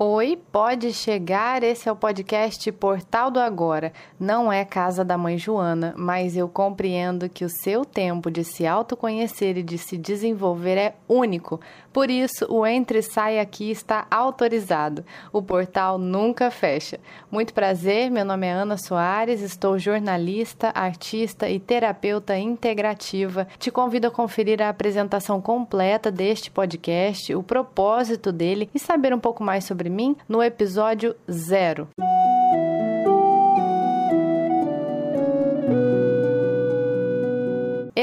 Oi, pode chegar. Esse é o podcast Portal do Agora. Não é casa da mãe Joana, mas eu compreendo que o seu tempo de se autoconhecer e de se desenvolver é único. Por isso, o Entre e Sai aqui está autorizado. O portal nunca fecha. Muito prazer, meu nome é Ana Soares, estou jornalista, artista e terapeuta integrativa. Te convido a conferir a apresentação completa deste podcast, o propósito dele e saber um pouco mais sobre mim no episódio zero.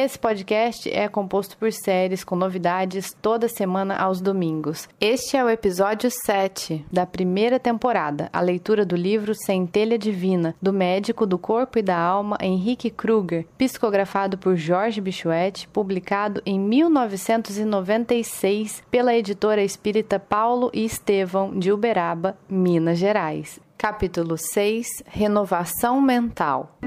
Esse podcast é composto por séries com novidades toda semana aos domingos. Este é o episódio 7 da primeira temporada, a leitura do livro Centelha Divina, do médico do corpo e da alma Henrique Kruger, psicografado por Jorge Bichuete, publicado em 1996 pela editora espírita Paulo e Estevão de Uberaba, Minas Gerais. Capítulo 6 Renovação Mental.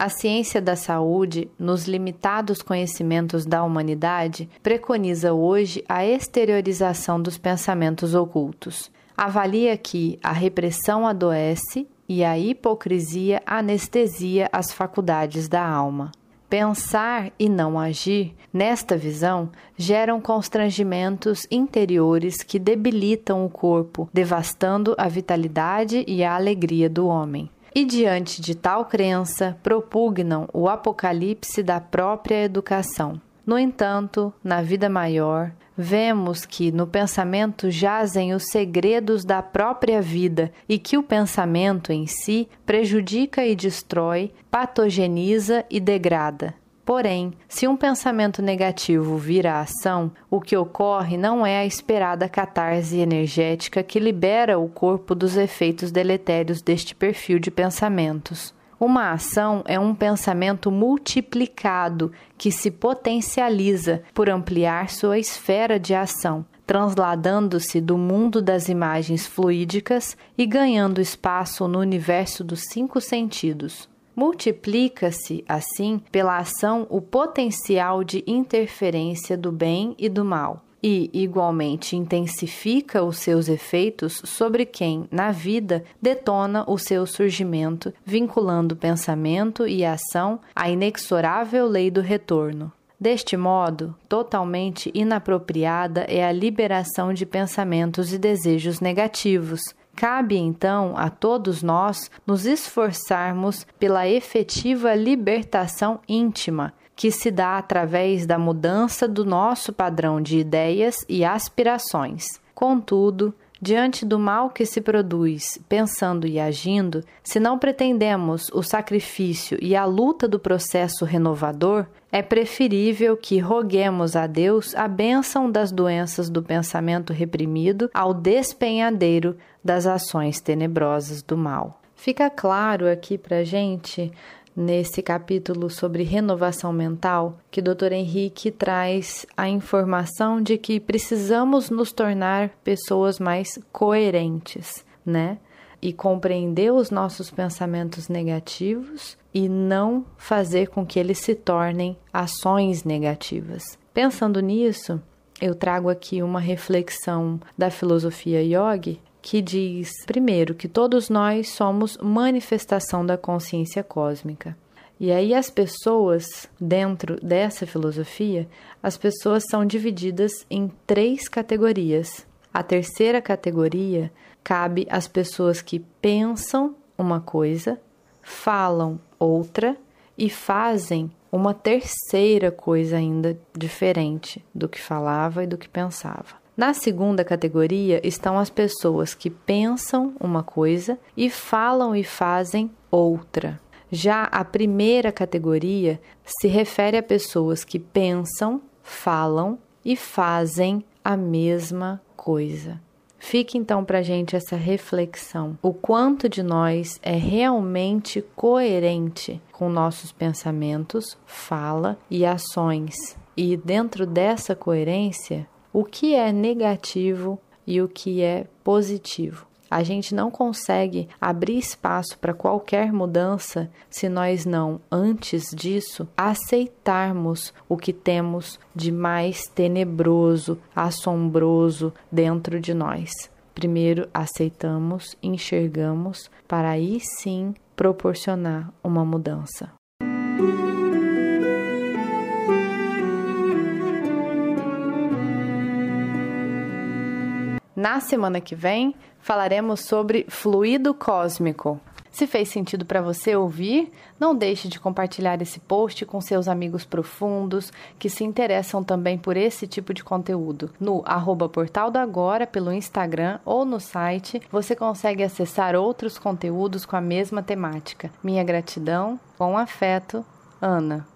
A ciência da saúde, nos limitados conhecimentos da humanidade, preconiza hoje a exteriorização dos pensamentos ocultos. Avalia que a repressão adoece e a hipocrisia anestesia as faculdades da alma. Pensar e não agir, nesta visão, geram constrangimentos interiores que debilitam o corpo, devastando a vitalidade e a alegria do homem e, diante de tal crença, propugnam o apocalipse da própria educação. No entanto, na vida maior, vemos que no pensamento jazem os segredos da própria vida e que o pensamento em si prejudica e destrói, patogeniza e degrada. Porém, se um pensamento negativo vira ação, o que ocorre não é a esperada catarse energética que libera o corpo dos efeitos deletérios deste perfil de pensamentos. Uma ação é um pensamento multiplicado que se potencializa por ampliar sua esfera de ação, transladando-se do mundo das imagens fluídicas e ganhando espaço no universo dos cinco sentidos. Multiplica-se, assim, pela ação o potencial de interferência do bem e do mal, e, igualmente, intensifica os seus efeitos sobre quem, na vida, detona o seu surgimento, vinculando pensamento e ação à inexorável lei do retorno. Deste modo, totalmente inapropriada é a liberação de pensamentos e desejos negativos, Cabe então a todos nós nos esforçarmos pela efetiva libertação íntima, que se dá através da mudança do nosso padrão de ideias e aspirações. Contudo, diante do mal que se produz, pensando e agindo, se não pretendemos o sacrifício e a luta do processo renovador, é preferível que roguemos a Deus a bênção das doenças do pensamento reprimido ao despenhadeiro das ações tenebrosas do mal. Fica claro aqui para gente nesse capítulo sobre renovação mental que Dr. Henrique traz a informação de que precisamos nos tornar pessoas mais coerentes, né? E compreender os nossos pensamentos negativos e não fazer com que eles se tornem ações negativas. Pensando nisso, eu trago aqui uma reflexão da filosofia yogi que diz, primeiro, que todos nós somos manifestação da consciência cósmica. E aí as pessoas, dentro dessa filosofia, as pessoas são divididas em três categorias. A terceira categoria cabe às pessoas que pensam uma coisa, falam outra e fazem uma terceira coisa ainda diferente do que falava e do que pensava. Na segunda categoria estão as pessoas que pensam uma coisa e falam e fazem outra. Já a primeira categoria se refere a pessoas que pensam, falam e fazem a mesma coisa. Fique então para gente essa reflexão: o quanto de nós é realmente coerente com nossos pensamentos, fala e ações. E dentro dessa coerência, o que é negativo e o que é positivo. A gente não consegue abrir espaço para qualquer mudança se nós não, antes disso, aceitarmos o que temos de mais tenebroso, assombroso dentro de nós. Primeiro aceitamos, enxergamos, para aí sim proporcionar uma mudança. Na semana que vem, falaremos sobre fluido cósmico. Se fez sentido para você ouvir, não deixe de compartilhar esse post com seus amigos profundos que se interessam também por esse tipo de conteúdo. No arroba Portal do Agora, pelo Instagram ou no site, você consegue acessar outros conteúdos com a mesma temática. Minha gratidão, com afeto, Ana.